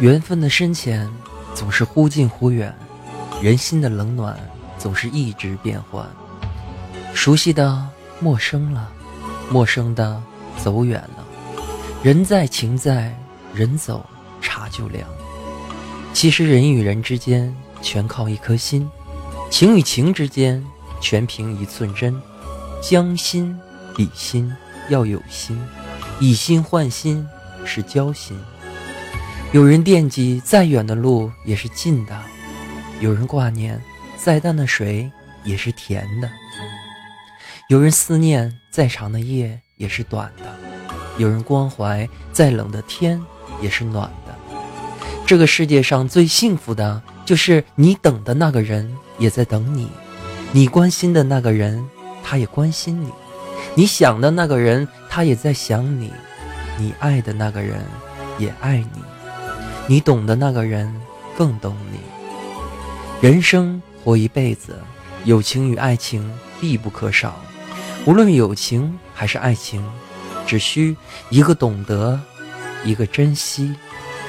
缘分的深浅总是忽近忽远，人心的冷暖总是一直变换。熟悉的陌生了，陌生的走远了。人在情在，人走茶就凉。其实人与人之间全靠一颗心，情与情之间全凭一寸真。将心比心要有心，以心换心是交心。有人惦记，再远的路也是近的；有人挂念，再淡的水也是甜的；有人思念，再长的夜也是短的；有人关怀，再冷的天也是暖的。这个世界上最幸福的，就是你等的那个人也在等你，你关心的那个人，他也关心你；你想的那个人，他也在想你；你爱的那个人，也爱你。你懂的那个人更懂你。人生活一辈子，友情与爱情必不可少。无论友情还是爱情，只需一个懂得，一个珍惜，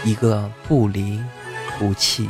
一个不离不弃。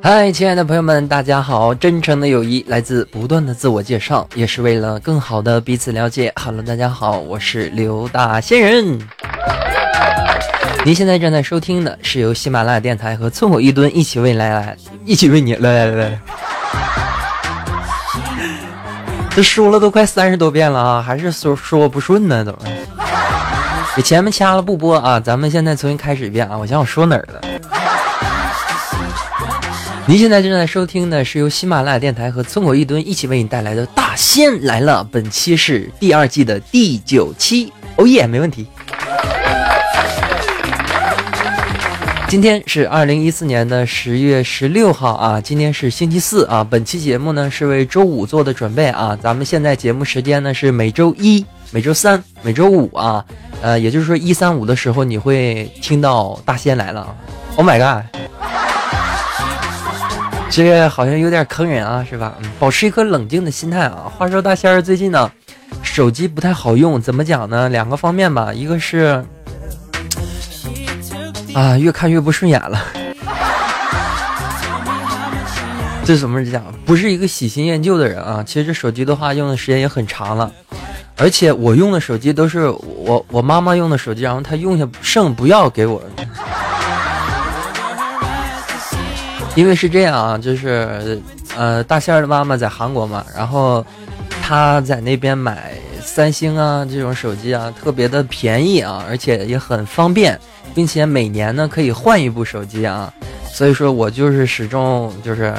嗨，亲爱的朋友们，大家好！真诚的友谊来自不断的自我介绍，也是为了更好的彼此了解。Hello，大家好，我是刘大仙人。您现在正在收听的是由喜马拉雅电台和村口一吨一起为来来，一起为你来来来来。这说了都快三十多遍了啊，还是说说不顺呢？怎么？给前面掐了不播啊？咱们现在重新开始一遍啊！我想我说哪儿了？您现在正在收听的是由喜马拉雅电台和村口一蹲一起为你带来的《大仙来了》，本期是第二季的第九期，哦耶，没问题。今天是二零一四年的十月十六号啊，今天是星期四啊。本期节目呢是为周五做的准备啊，咱们现在节目时间呢是每周一、每周三、每周五啊，呃，也就是说一三五的时候你会听到《大仙来了》。Oh my god！这个好像有点坑人啊，是吧？嗯，保持一颗冷静的心态啊。话说大仙儿最近呢，手机不太好用，怎么讲呢？两个方面吧，一个是啊，越看越不顺眼了。这怎么讲？不是一个喜新厌旧的人啊。其实这手机的话，用的时间也很长了，而且我用的手机都是我我妈妈用的手机，然后她用下剩不要给我。因为是这样啊，就是，呃，大仙儿的妈妈在韩国嘛，然后，她在那边买三星啊这种手机啊，特别的便宜啊，而且也很方便，并且每年呢可以换一部手机啊，所以说我就是始终就是，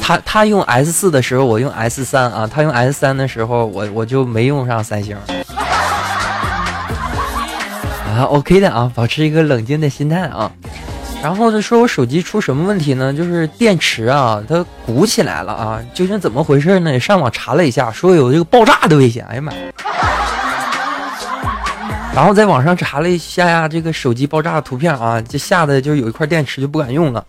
他他用 S 四的时候，我用 S 三啊，他用 S 三的时候，我我就没用上三星。啊，OK 的啊，保持一个冷静的心态啊。然后他，说我手机出什么问题呢？就是电池啊，它鼓起来了啊！究竟怎么回事呢？上网查了一下，说有这个爆炸的危险。哎呀妈！然后在网上查了一下呀，这个手机爆炸的图片啊，就吓得就有一块电池就不敢用了。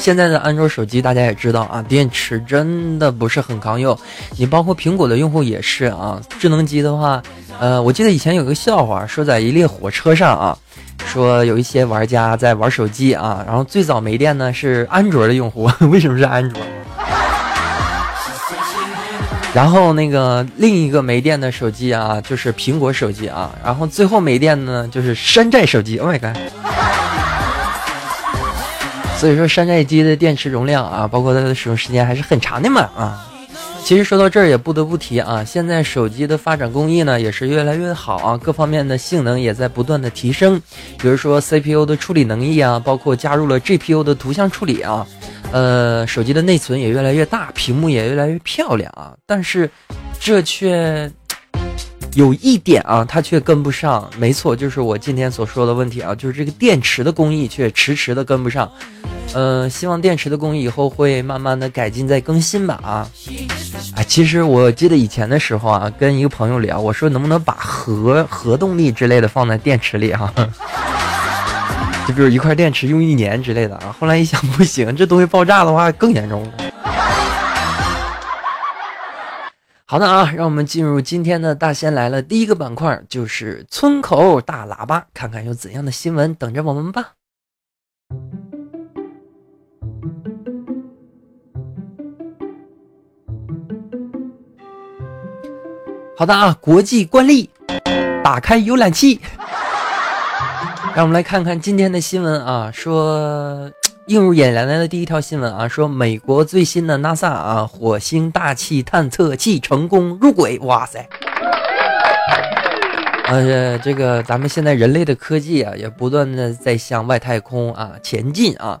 现在的安卓手机大家也知道啊，电池真的不是很抗用。你包括苹果的用户也是啊。智能机的话，呃，我记得以前有个笑话，说在一列火车上啊。说有一些玩家在玩手机啊，然后最早没电呢是安卓的用户，为什么是安卓？然后那个另一个没电的手机啊，就是苹果手机啊，然后最后没电呢就是山寨手机。Oh my god！所以说山寨机的电池容量啊，包括它的使用时间还是很长的嘛啊。其实说到这儿也不得不提啊，现在手机的发展工艺呢也是越来越好啊，各方面的性能也在不断的提升。比如说 CPU 的处理能力啊，包括加入了 GPU 的图像处理啊，呃，手机的内存也越来越大，屏幕也越来越漂亮啊。但是这却有一点啊，它却跟不上。没错，就是我今天所说的问题啊，就是这个电池的工艺却迟迟的跟不上。呃，希望电池的工艺以后会慢慢的改进再更新吧啊！啊，其实我记得以前的时候啊，跟一个朋友聊，我说能不能把核核动力之类的放在电池里哈？就比如一块电池用一年之类的啊。后来一想不行，这东西爆炸的话更严重了。好的啊，让我们进入今天的大仙来了，第一个板块就是村口大喇叭，看看有怎样的新闻等着我们吧。好的啊，国际惯例，打开浏览器，让我们来看看今天的新闻啊。说映入眼帘的第一条新闻啊，说美国最新的 NASA 啊火星大气探测器成功入轨，哇塞！呃，这个咱们现在人类的科技啊，也不断的在向外太空啊前进啊。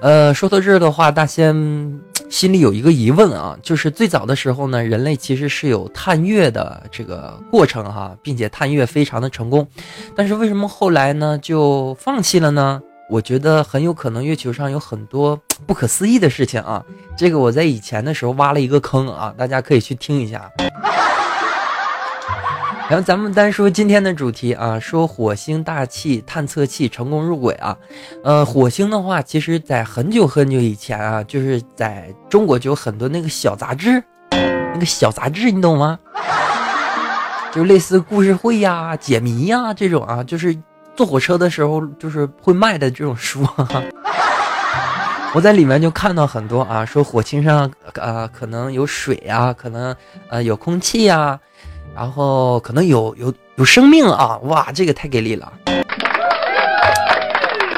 呃，说到这儿的话，大仙。心里有一个疑问啊，就是最早的时候呢，人类其实是有探月的这个过程哈，并且探月非常的成功，但是为什么后来呢就放弃了呢？我觉得很有可能月球上有很多 不可思议的事情啊，这个我在以前的时候挖了一个坑啊，大家可以去听一下。然后咱们单说今天的主题啊，说火星大气探测器成功入轨啊，呃，火星的话，其实在很久很久以前啊，就是在中国就有很多那个小杂志，那个小杂志你懂吗？就类似故事会呀、解谜呀这种啊，就是坐火车的时候就是会卖的这种书。我在里面就看到很多啊，说火星上啊可能有水啊，可能呃有空气啊。然后可能有有有生命啊！哇，这个太给力了。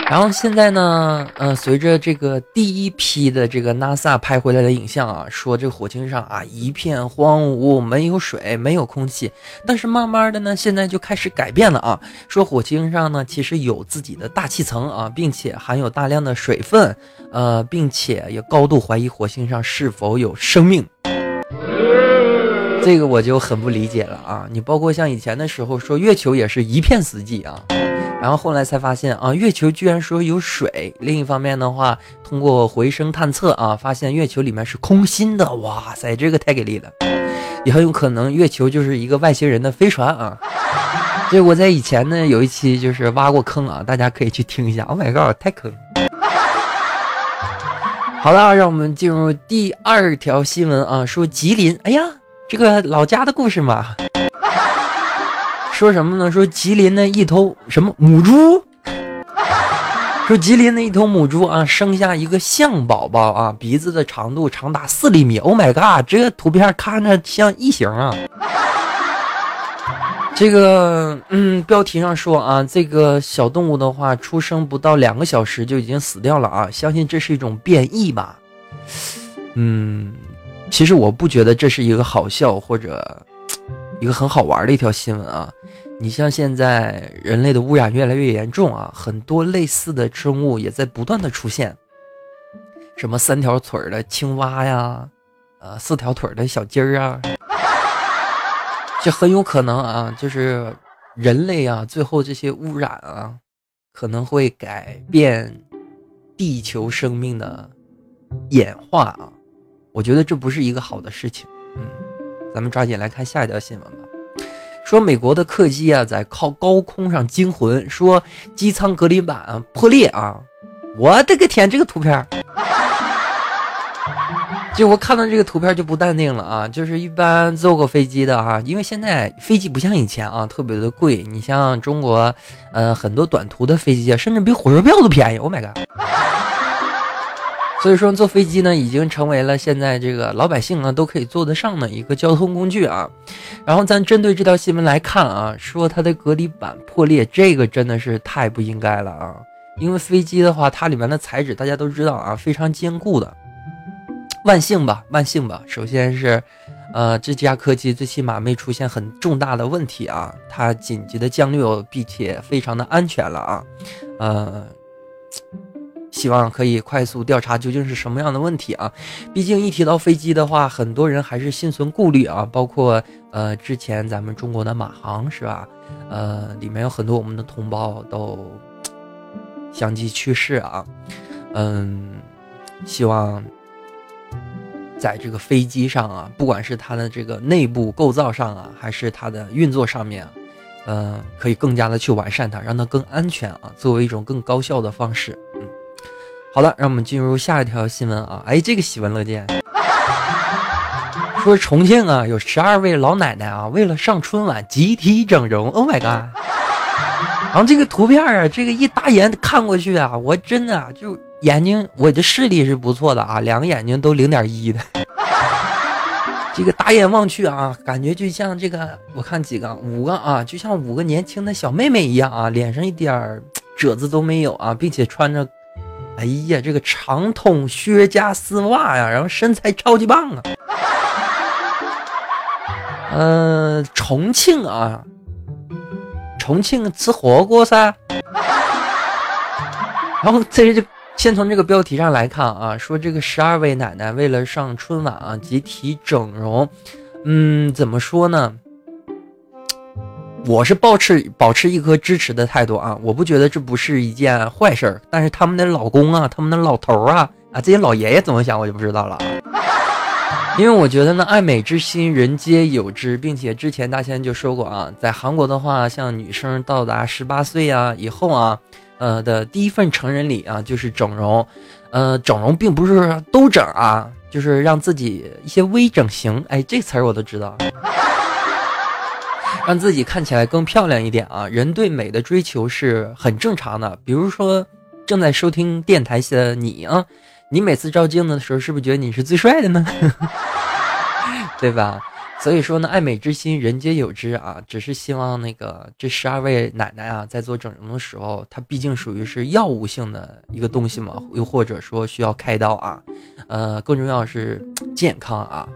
然后现在呢，呃，随着这个第一批的这个 NASA 拍回来的影像啊，说这火星上啊一片荒芜，没有水，没有空气。但是慢慢的呢，现在就开始改变了啊，说火星上呢其实有自己的大气层啊，并且含有大量的水分，呃，并且也高度怀疑火星上是否有生命。这个我就很不理解了啊！你包括像以前的时候说月球也是一片死寂啊，然后后来才发现啊，月球居然说有水。另一方面的话，通过回声探测啊，发现月球里面是空心的。哇塞，这个太给力了！也很有可能月球就是一个外星人的飞船啊。所以我在以前呢有一期就是挖过坑啊，大家可以去听一下。Oh my god，太坑！好了，让我们进入第二条新闻啊，说吉林，哎呀。这个老家的故事嘛，说什么呢？说吉林的一头什么母猪，说吉林的一头母猪啊，生下一个象宝宝啊，鼻子的长度长达四厘米。Oh my god，这个图片看着像异形啊！这个嗯，标题上说啊，这个小动物的话，出生不到两个小时就已经死掉了啊，相信这是一种变异吧？嗯。其实我不觉得这是一个好笑或者一个很好玩的一条新闻啊！你像现在人类的污染越来越严重啊，很多类似的生物也在不断的出现，什么三条腿的青蛙呀，呃，四条腿的小鸡儿啊，这很有可能啊，就是人类啊，最后这些污染啊，可能会改变地球生命的演化啊。我觉得这不是一个好的事情，咱们抓紧来看下一条新闻吧。说美国的客机啊，在靠高空上惊魂，说机舱隔离板破裂啊！我的个天，这个图片，就我看到这个图片就不淡定了啊！就是一般坐过飞机的哈，因为现在飞机不像以前啊，特别的贵。你像中国，呃，很多短途的飞机啊，甚至比火车票都便宜。Oh my god！所以说坐飞机呢，已经成为了现在这个老百姓啊都可以坐得上的一个交通工具啊。然后咱针对这条新闻来看啊，说它的隔离板破裂，这个真的是太不应该了啊！因为飞机的话，它里面的材质大家都知道啊，非常坚固的。万幸吧，万幸吧。首先是，呃，这架客机最起码没出现很重大的问题啊，它紧急的降落，并且非常的安全了啊，呃。希望可以快速调查究竟是什么样的问题啊！毕竟一提到飞机的话，很多人还是心存顾虑啊。包括呃，之前咱们中国的马航是吧？呃，里面有很多我们的同胞都相继去世啊。嗯，希望在这个飞机上啊，不管是它的这个内部构造上啊，还是它的运作上面啊，嗯，可以更加的去完善它，让它更安全啊，作为一种更高效的方式。好了，让我们进入下一条新闻啊！哎，这个喜闻乐见，说重庆啊有十二位老奶奶啊，为了上春晚集体整容。Oh my god！然后这个图片啊，这个一打眼看过去啊，我真的就眼睛，我的视力是不错的啊，两个眼睛都零点一的。这个打眼望去啊，感觉就像这个，我看几个，五个啊，就像五个年轻的小妹妹一样啊，脸上一点褶子都没有啊，并且穿着。哎呀，这个长筒靴加丝袜呀，然后身材超级棒啊！嗯，重庆啊，重庆吃火锅噻。然后这就先从这个标题上来看啊，说这个十二位奶奶为了上春晚啊，集体整容。嗯，怎么说呢？我是保持保持一颗支持的态度啊，我不觉得这不是一件坏事儿。但是他们的老公啊，他们的老头儿啊，啊这些老爷爷怎么想，我就不知道了。因为我觉得呢，爱美之心人皆有之，并且之前大仙就说过啊，在韩国的话，像女生到达十八岁啊以后啊，呃的第一份成人礼啊就是整容，呃整容并不是都整啊，就是让自己一些微整形，哎这词儿我都知道。让自己看起来更漂亮一点啊！人对美的追求是很正常的。比如说，正在收听电台的你啊，你每次照镜子的时候，是不是觉得你是最帅的呢？对吧？所以说呢，爱美之心，人皆有之啊。只是希望那个这十二位奶奶啊，在做整容的时候，它毕竟属于是药物性的一个东西嘛，又或者说需要开刀啊。呃，更重要是健康啊。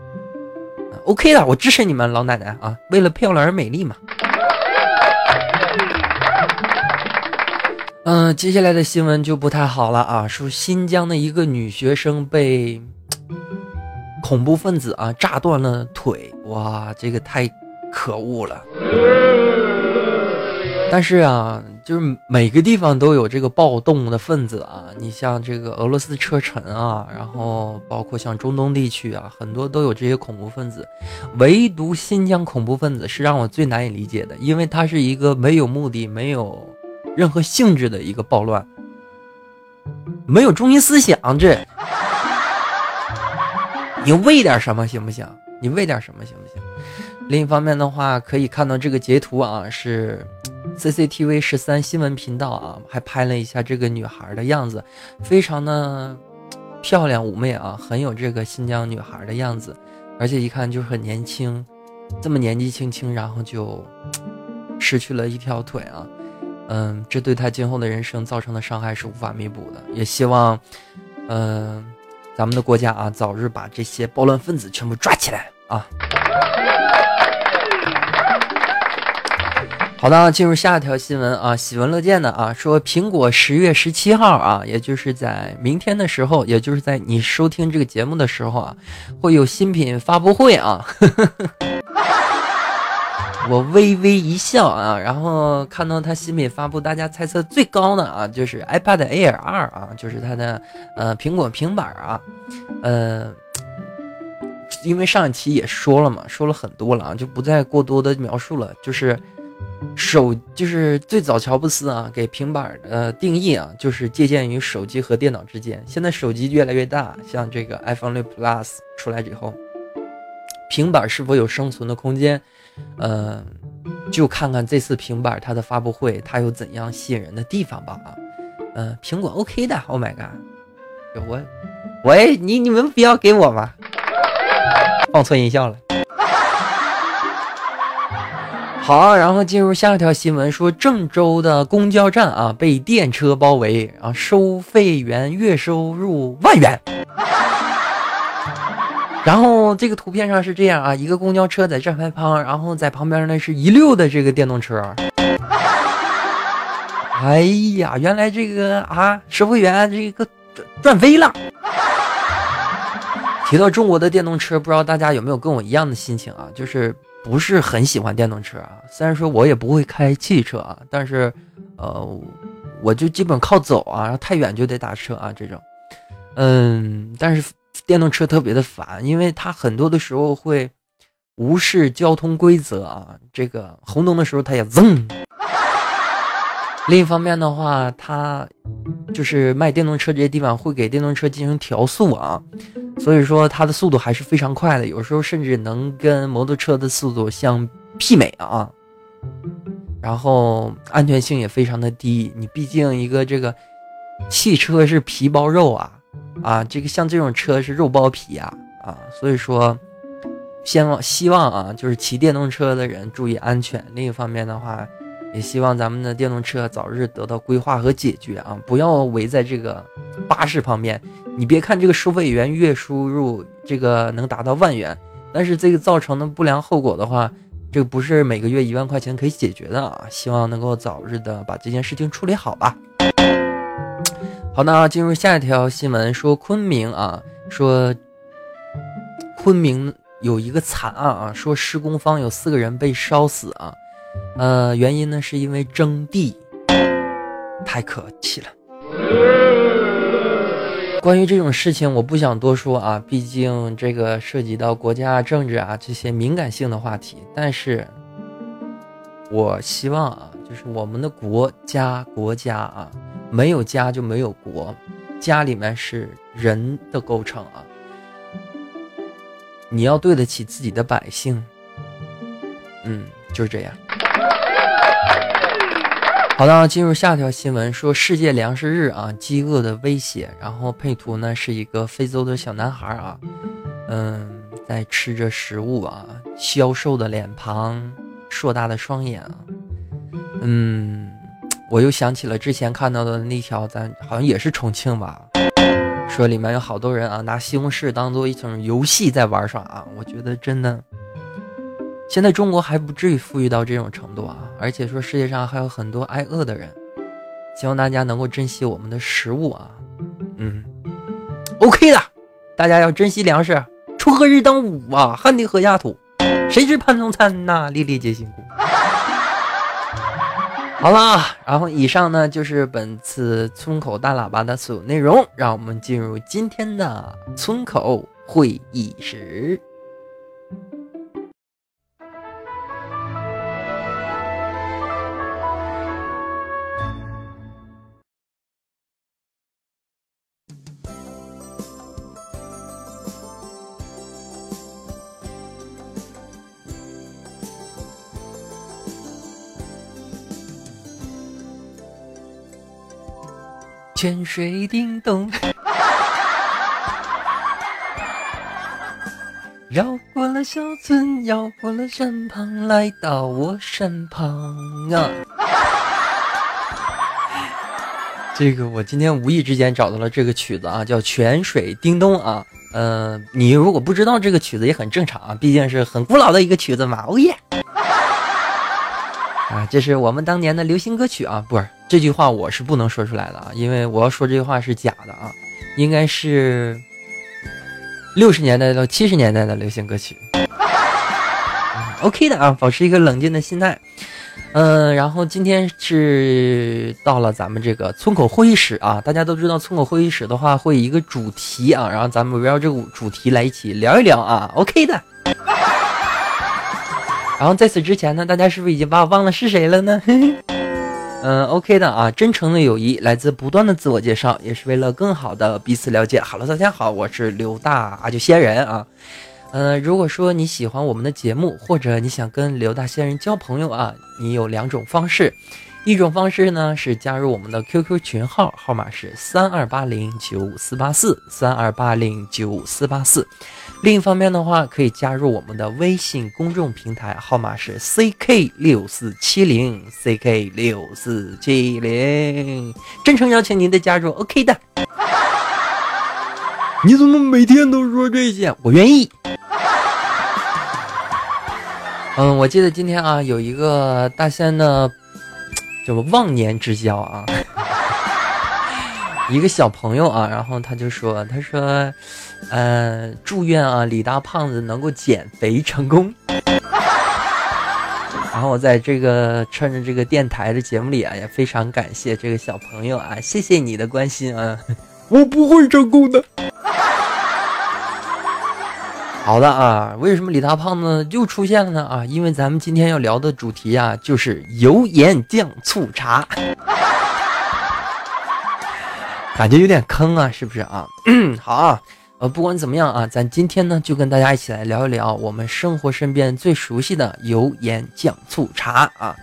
OK 的，我支持你们老奶奶啊！为了漂亮而美丽嘛。嗯，接下来的新闻就不太好了啊，说新疆的一个女学生被恐怖分子啊炸断了腿，哇，这个太可恶了。但是啊。就是每个地方都有这个暴动的分子啊，你像这个俄罗斯车臣啊，然后包括像中东地区啊，很多都有这些恐怖分子，唯独新疆恐怖分子是让我最难以理解的，因为它是一个没有目的、没有任何性质的一个暴乱，没有中心思想，这你为点什么行不行？你为点什么行不行？另一方面的话，可以看到这个截图啊是。CCTV 十三新闻频道啊，还拍了一下这个女孩的样子，非常的漂亮妩媚啊，很有这个新疆女孩的样子，而且一看就是很年轻，这么年纪轻轻，然后就失去了一条腿啊，嗯，这对她今后的人生造成的伤害是无法弥补的，也希望，嗯，咱们的国家啊，早日把这些暴乱分子全部抓起来啊。好的，进入下一条新闻啊，喜闻乐见的啊，说苹果十月十七号啊，也就是在明天的时候，也就是在你收听这个节目的时候啊，会有新品发布会啊。我微微一笑啊，然后看到它新品发布，大家猜测最高的啊，就是 iPad Air 二啊，就是它的呃苹果平板啊，呃，因为上一期也说了嘛，说了很多了啊，就不再过多的描述了，就是。手就是最早乔布斯啊给平板的定义啊，就是借鉴于手机和电脑之间。现在手机越来越大，像这个 iPhone 六 Plus 出来之后，平板是否有生存的空间？嗯，就看看这次平板它的发布会，它有怎样吸引人的地方吧啊。嗯，苹果 OK 的，Oh my god，我，喂，你你们不要给我吗？放错音效了。好，然后进入下一条新闻，说郑州的公交站啊被电车包围，啊，收费员月收入万元。然后这个图片上是这样啊，一个公交车在站牌旁，然后在旁边呢是一溜的这个电动车。哎呀，原来这个啊，收费员这个赚赚飞了。提到中国的电动车，不知道大家有没有跟我一样的心情啊？就是不是很喜欢电动车啊。虽然说我也不会开汽车啊，但是，呃，我就基本靠走啊，太远就得打车啊这种。嗯，但是电动车特别的烦，因为它很多的时候会无视交通规则啊。这个红灯的时候它也嗡。另一方面的话，它就是卖电动车这些地方会给电动车进行调速啊，所以说它的速度还是非常快的，有时候甚至能跟摩托车的速度相媲美啊。然后安全性也非常的低，你毕竟一个这个汽车是皮包肉啊啊，这个像这种车是肉包皮啊啊，所以说，希望希望啊，就是骑电动车的人注意安全。另一方面的话。也希望咱们的电动车早日得到规划和解决啊！不要围在这个巴士旁边。你别看这个收费员月收入这个能达到万元，但是这个造成的不良后果的话，这不是每个月一万块钱可以解决的啊！希望能够早日的把这件事情处理好吧。好，那进入下一条新闻，说昆明啊，说昆明有一个惨案啊，说施工方有四个人被烧死啊。呃，原因呢，是因为征地，太可气了。关于这种事情，我不想多说啊，毕竟这个涉及到国家政治啊这些敏感性的话题。但是，我希望啊，就是我们的国家国家啊，没有家就没有国，家里面是人的构成啊，你要对得起自己的百姓。嗯，就是这样。好的，进入下条新闻，说世界粮食日啊，饥饿的威胁。然后配图呢是一个非洲的小男孩啊，嗯，在吃着食物啊，消瘦的脸庞，硕大的双眼啊，嗯，我又想起了之前看到的那条，咱好像也是重庆吧，说里面有好多人啊，拿西红柿当做一种游戏在玩耍啊，我觉得真的。现在中国还不至于富裕到这种程度啊，而且说世界上还有很多挨饿的人，希望大家能够珍惜我们的食物啊，嗯，OK 的，大家要珍惜粮食。锄禾日当午啊，汗滴禾下土，谁知盘中餐呐，粒粒皆辛苦。好了，然后以上呢就是本次村口大喇叭的所有内容，让我们进入今天的村口会议室。泉水叮咚，绕过了小村，绕过了山旁，来到我身旁啊！这个我今天无意之间找到了这个曲子啊，叫《泉水叮咚》啊。嗯，你如果不知道这个曲子也很正常啊，毕竟是很古老的一个曲子嘛。哦耶！啊，这是我们当年的流行歌曲啊，不是这句话我是不能说出来的啊，因为我要说这句话是假的啊，应该是六十年代到七十年代的流行歌曲。OK 的啊，保持一个冷静的心态。嗯，然后今天是到了咱们这个村口会议室啊，大家都知道村口会议室的话会一个主题啊，然后咱们围绕这个主题来一起聊一聊啊，OK 的。然后在此之前呢，大家是不是已经把我忘了是谁了呢？嗯，OK 的啊，真诚的友谊来自不断的自我介绍，也是为了更好的彼此了解。好了，大家好，我是刘大阿九仙人啊。嗯，如果说你喜欢我们的节目，或者你想跟刘大仙人交朋友啊，你有两种方式，一种方式呢是加入我们的 QQ 群号，号码是三二八零九五四八四三二八零九五四八四。另一方面的话，可以加入我们的微信公众平台，号码是 CK 六四七零 CK 六四七零。真诚邀请您的加入，OK 的。你怎么每天都说这些？我愿意。嗯，我记得今天啊，有一个大仙的。什么忘年之交啊？一个小朋友啊，然后他就说：“他说，呃，祝愿啊李大胖子能够减肥成功。”然后我在这个趁着这个电台的节目里啊，也非常感谢这个小朋友啊，谢谢你的关心啊，我不会成功的。好的啊，为什么李大胖子又出现了呢？啊，因为咱们今天要聊的主题啊，就是油盐酱醋茶，感觉有点坑啊，是不是啊？好啊，呃，不管怎么样啊，咱今天呢就跟大家一起来聊一聊我们生活身边最熟悉的油盐酱醋茶啊。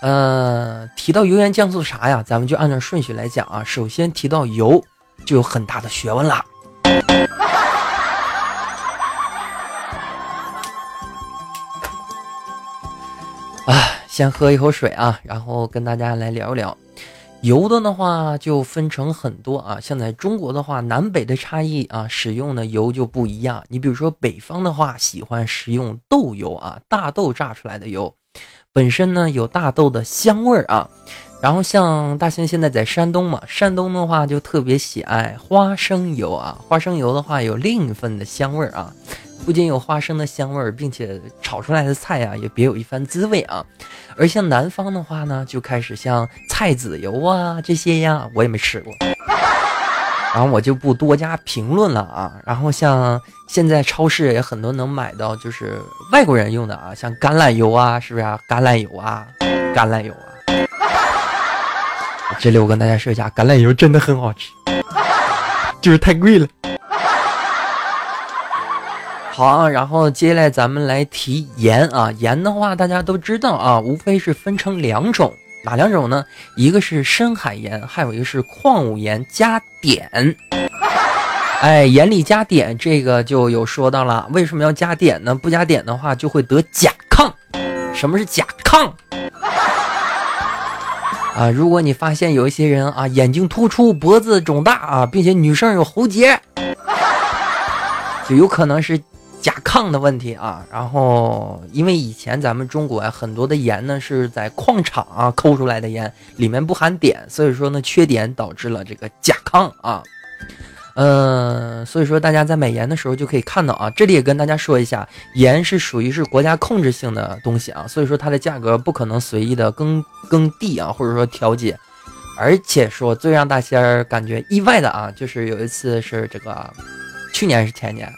呃，提到油盐酱醋茶呀，咱们就按照顺序来讲啊。首先提到油，就有很大的学问了。先喝一口水啊，然后跟大家来聊一聊油的的话，就分成很多啊。像在中国的话，南北的差异啊，使用的油就不一样。你比如说北方的话，喜欢食用豆油啊，大豆榨出来的油，本身呢有大豆的香味儿啊。然后像大仙现在在山东嘛，山东的话就特别喜爱花生油啊，花生油的话有另一份的香味儿啊。不仅有花生的香味儿，并且炒出来的菜呀也别有一番滋味啊。而像南方的话呢，就开始像菜籽油啊这些呀，我也没吃过，然后我就不多加评论了啊。然后像现在超市也很多能买到，就是外国人用的啊，像橄榄油啊，是不是啊？橄榄油啊，橄榄油啊。这里我跟大家说一下，橄榄油真的很好吃，就是太贵了。好啊，然后接下来咱们来提盐啊，盐的话大家都知道啊，无非是分成两种，哪两种呢？一个是深海盐，还有一个是矿物盐加碘。哎，盐里加碘，这个就有说到了，为什么要加碘呢？不加碘的话就会得甲亢。什么是甲亢？啊，如果你发现有一些人啊，眼睛突出，脖子肿大啊，并且女生有喉结，就有可能是。抗的问题啊，然后因为以前咱们中国啊很多的盐呢是在矿场啊抠出来的盐，里面不含碘，所以说呢缺碘导致了这个甲亢啊。嗯，所以说大家在买盐的时候就可以看到啊，这里也跟大家说一下，盐是属于是国家控制性的东西啊，所以说它的价格不可能随意的更更地啊，或者说调节。而且说最让大仙儿感觉意外的啊，就是有一次是这个去年是前年。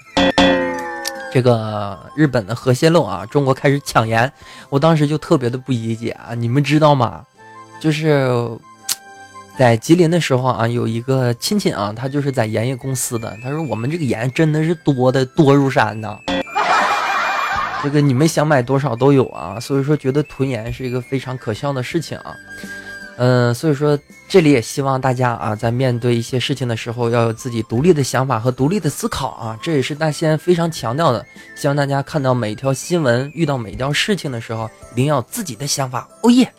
这个日本的核泄漏啊，中国开始抢盐，我当时就特别的不理解啊，你们知道吗？就是在吉林的时候啊，有一个亲戚啊，他就是在盐业公司的，他说我们这个盐真的是多的多如山呐，这个你们想买多少都有啊，所以说觉得囤盐是一个非常可笑的事情啊。嗯，所以说这里也希望大家啊，在面对一些事情的时候，要有自己独立的想法和独立的思考啊，这也是大仙非常强调的。希望大家看到每一条新闻，遇到每一条事情的时候，一定要自己的想法。哦耶！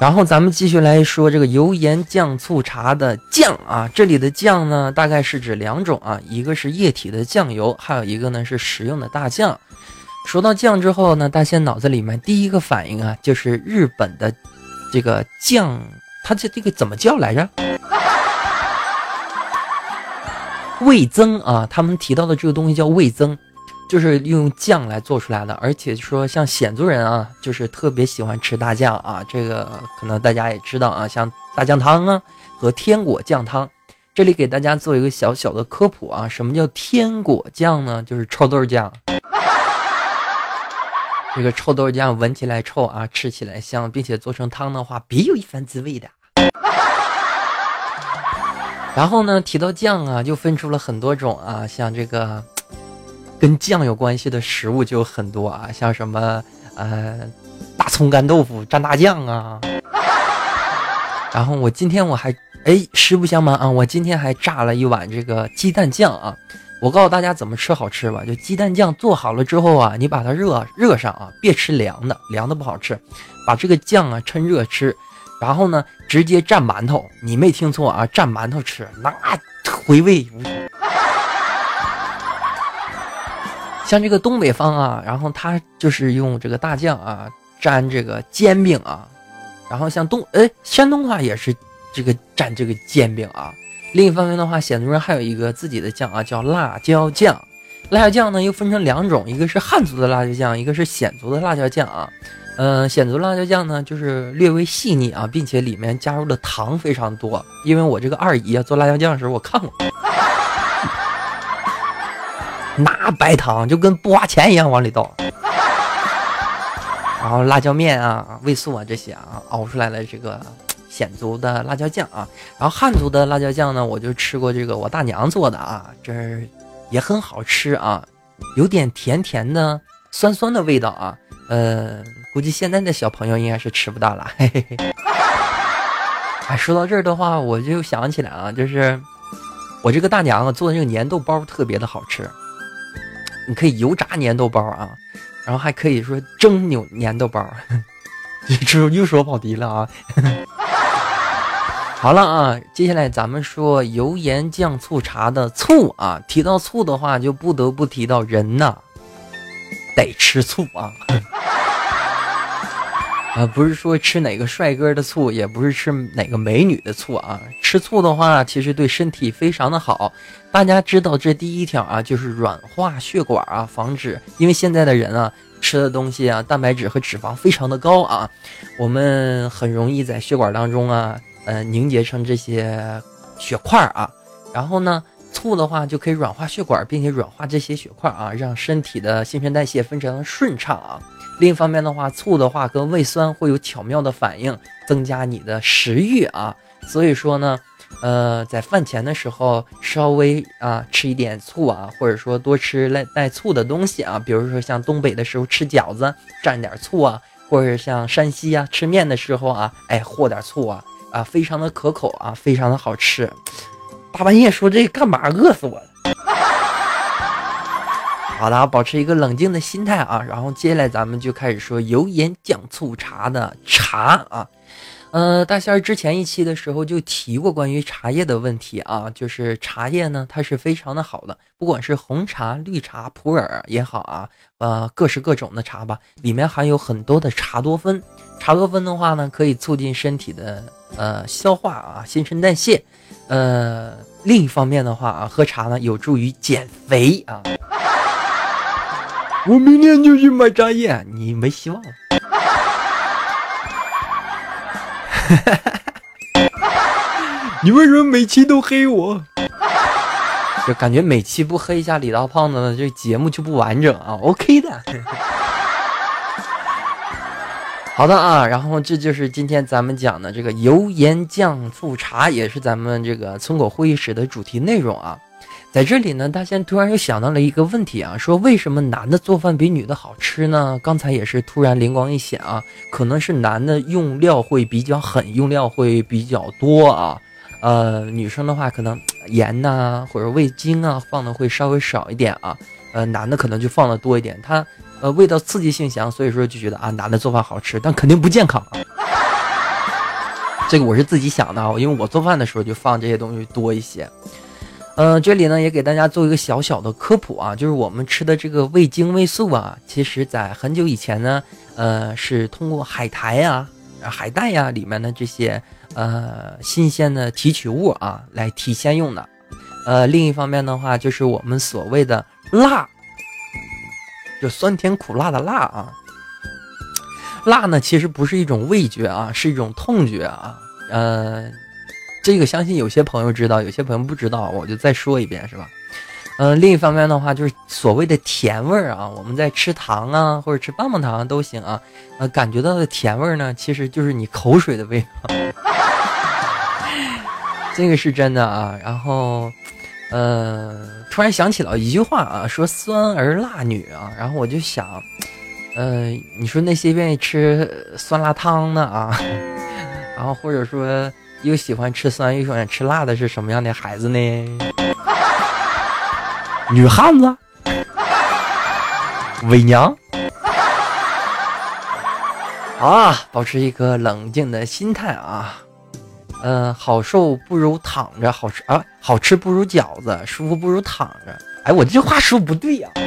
然后咱们继续来说这个油盐酱醋茶的酱啊，这里的酱呢，大概是指两种啊，一个是液体的酱油，还有一个呢是食用的大酱。说到酱之后呢，大仙脑子里面第一个反应啊，就是日本的这个酱，它这这个怎么叫来着？味增啊，他们提到的这个东西叫味增，就是用酱来做出来的。而且说像鲜族人啊，就是特别喜欢吃大酱啊，这个可能大家也知道啊，像大酱汤啊和天果酱汤。这里给大家做一个小小的科普啊，什么叫天果酱呢？就是臭豆酱。这个臭豆酱闻起来臭啊，吃起来香，并且做成汤的话，别有一番滋味的。然后呢，提到酱啊，就分出了很多种啊，像这个跟酱有关系的食物就很多啊，像什么呃，大葱干豆腐蘸大酱啊。然后我今天我还哎，实不相瞒啊，我今天还炸了一碗这个鸡蛋酱啊。我告诉大家怎么吃好吃吧，就鸡蛋酱做好了之后啊，你把它热热上啊，别吃凉的，凉的不好吃。把这个酱啊趁热吃，然后呢直接蘸馒头，你没听错啊，蘸馒头吃，那回味无穷。像这个东北方啊，然后他就是用这个大酱啊蘸这个煎饼啊，然后像东哎山东话也是这个蘸这个煎饼啊。另一方面的话，鲜族人还有一个自己的酱啊，叫辣椒酱。辣椒酱呢又分成两种，一个是汉族的辣椒酱，一个是鲜族的辣椒酱啊。嗯，鲜族辣椒酱呢就是略微细腻啊，并且里面加入的糖非常多。因为我这个二姨啊做辣椒酱的时候我看过，拿白糖就跟不花钱一样往里倒。然后辣椒面啊、味素啊这些啊熬出来的这个。鲜族的辣椒酱啊，然后汉族的辣椒酱呢，我就吃过这个我大娘做的啊，这也很好吃啊，有点甜甜的、酸酸的味道啊，呃，估计现在的小朋友应该是吃不到了。嘿嘿嘿。哎，说到这儿的话，我就想起来啊，就是我这个大娘啊做的这个粘豆包特别的好吃，你可以油炸粘豆包啊，然后还可以说蒸牛粘豆包，这又说跑题了啊。好了啊，接下来咱们说油盐酱醋茶的醋啊。提到醋的话，就不得不提到人呐，得吃醋啊。啊，不是说吃哪个帅哥的醋，也不是吃哪个美女的醋啊。吃醋的话，其实对身体非常的好。大家知道这第一条啊，就是软化血管啊，防止因为现在的人啊吃的东西啊，蛋白质和脂肪非常的高啊，我们很容易在血管当中啊。呃，凝结成这些血块啊，然后呢，醋的话就可以软化血管，并且软化这些血块啊，让身体的新陈代谢非常的顺畅啊。另一方面的话，醋的话跟胃酸会有巧妙的反应，增加你的食欲啊。所以说呢，呃，在饭前的时候稍微啊吃一点醋啊，或者说多吃带带醋的东西啊，比如说像东北的时候吃饺子蘸点醋啊，或者像山西啊吃面的时候啊，哎和点醋啊。啊，非常的可口啊，非常的好吃。大半夜说这干嘛？饿死我了。好的，保持一个冷静的心态啊。然后接下来咱们就开始说油盐酱醋茶的茶啊。呃，大仙儿之前一期的时候就提过关于茶叶的问题啊，就是茶叶呢，它是非常的好的，不管是红茶、绿茶、普洱也好啊，呃，各式各种的茶吧，里面含有很多的茶多酚。茶多酚的话呢，可以促进身体的呃消化啊，新陈代谢。呃，另一方面的话啊，喝茶呢有助于减肥啊。我明天就去买茶叶，你没希望了。你为什么每期都黑我？就感觉每期不黑一下李大胖子，这节目就不完整啊。OK 的。好的啊，然后这就是今天咱们讲的这个油盐酱醋茶，也是咱们这个村口会议室的主题内容啊。在这里呢，大仙突然又想到了一个问题啊，说为什么男的做饭比女的好吃呢？刚才也是突然灵光一现啊，可能是男的用料会比较狠，用料会比较多啊。呃，女生的话可能盐呐或者味精啊放的会稍微少一点啊。呃，男的可能就放的多一点，他。呃，味道刺激性强，所以说就觉得啊，男的做饭好吃，但肯定不健康。这个我是自己想的啊，因为我做饭的时候就放这些东西多一些。嗯，这里呢也给大家做一个小小的科普啊，就是我们吃的这个味精、味素啊，其实在很久以前呢，呃，是通过海苔呀、海带呀里面的这些呃新鲜的提取物啊来提鲜用的。呃，另一方面的话，就是我们所谓的辣。就酸甜苦辣的辣啊，辣呢其实不是一种味觉啊，是一种痛觉啊。呃，这个相信有些朋友知道，有些朋友不知道，我就再说一遍，是吧？嗯，另一方面的话，就是所谓的甜味儿啊，我们在吃糖啊或者吃棒棒糖都行啊，呃，感觉到的甜味儿呢，其实就是你口水的味道，这个是真的啊。然后。呃，突然想起了一句话啊，说“酸儿辣女”啊，然后我就想，呃，你说那些愿意吃酸辣汤的啊，然后或者说又喜欢吃酸又喜欢吃辣的是什么样的孩子呢？女汉子，伪娘。啊，保持一颗冷静的心态啊。嗯，好受不如躺着，好吃啊，好吃不如饺子，舒服不如躺着。哎，我这话说不对呀。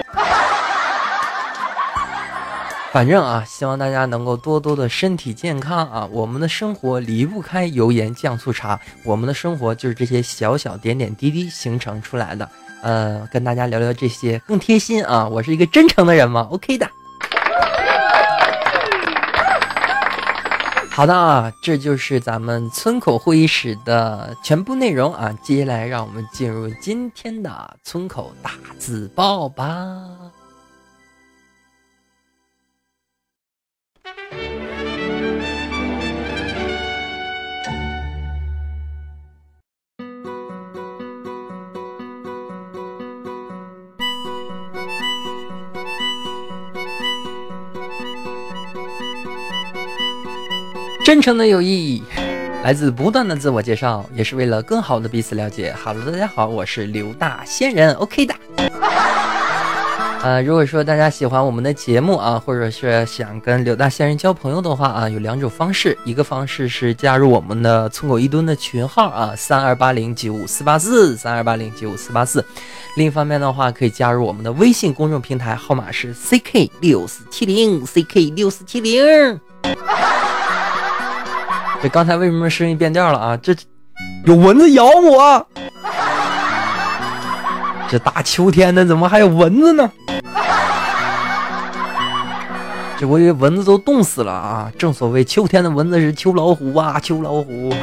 反正啊，希望大家能够多多的身体健康啊。我们的生活离不开油盐酱醋茶，我们的生活就是这些小小点点滴滴形成出来的。呃，跟大家聊聊这些更贴心啊。我是一个真诚的人嘛，OK 的。好的啊，这就是咱们村口会议室的全部内容啊。接下来，让我们进入今天的村口大字报吧。真诚的友谊，来自不断的自我介绍，也是为了更好的彼此了解。Hello，大家好，我是刘大仙人，OK 的。呃，如果说大家喜欢我们的节目啊，或者是想跟刘大仙人交朋友的话啊，有两种方式，一个方式是加入我们的村口一吨的群号啊，三二八零九五四八四，三二八零九五四八四。另一方面的话，可以加入我们的微信公众平台，号码是 CK 六四七零，CK 六四七零。这刚才为什么声音变调了啊？这 有蚊子咬我！这大秋天的，怎么还有蚊子呢？这我以为蚊子都冻死了啊！正所谓秋天的蚊子是秋老虎啊，秋老虎。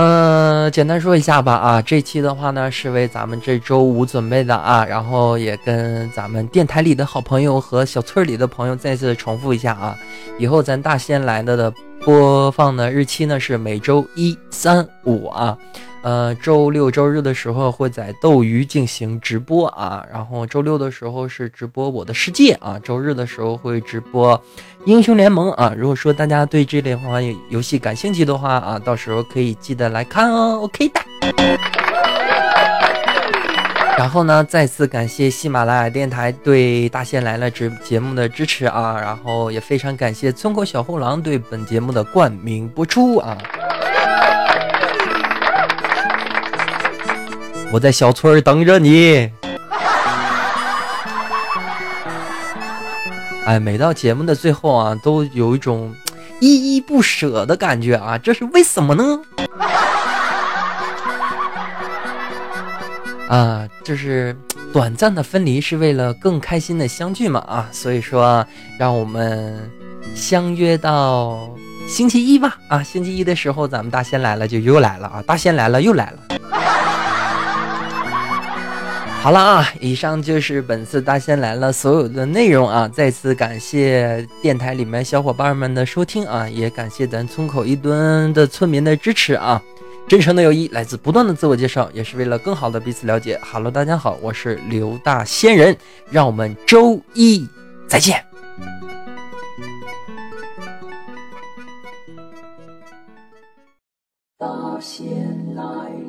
嗯，简单说一下吧啊，这期的话呢是为咱们这周五准备的啊，然后也跟咱们电台里的好朋友和小村里的朋友再次重复一下啊，以后咱大仙来了的播放的日期呢是每周一、三、五啊。呃，周六周日的时候会在斗鱼进行直播啊，然后周六的时候是直播我的世界啊，周日的时候会直播英雄联盟啊。如果说大家对这类话游戏感兴趣的话啊，到时候可以记得来看哦，OK 的。然后呢，再次感谢喜马拉雅电台对大仙来了直节目的支持啊，然后也非常感谢村口小后狼对本节目的冠名播出啊。我在小村等着你。哎，每到节目的最后啊，都有一种依依不舍的感觉啊，这是为什么呢？啊，就是短暂的分离是为了更开心的相聚嘛啊，所以说让我们相约到星期一吧啊，星期一的时候咱们大仙来了就又来了啊，大仙来了又来了。好了啊，以上就是本次大仙来了所有的内容啊！再次感谢电台里面小伙伴们的收听啊，也感谢咱村口一吨的村民的支持啊！真诚的友谊来自不断的自我介绍，也是为了更好的彼此了解。Hello，大家好，我是刘大仙人，让我们周一再见。大仙来。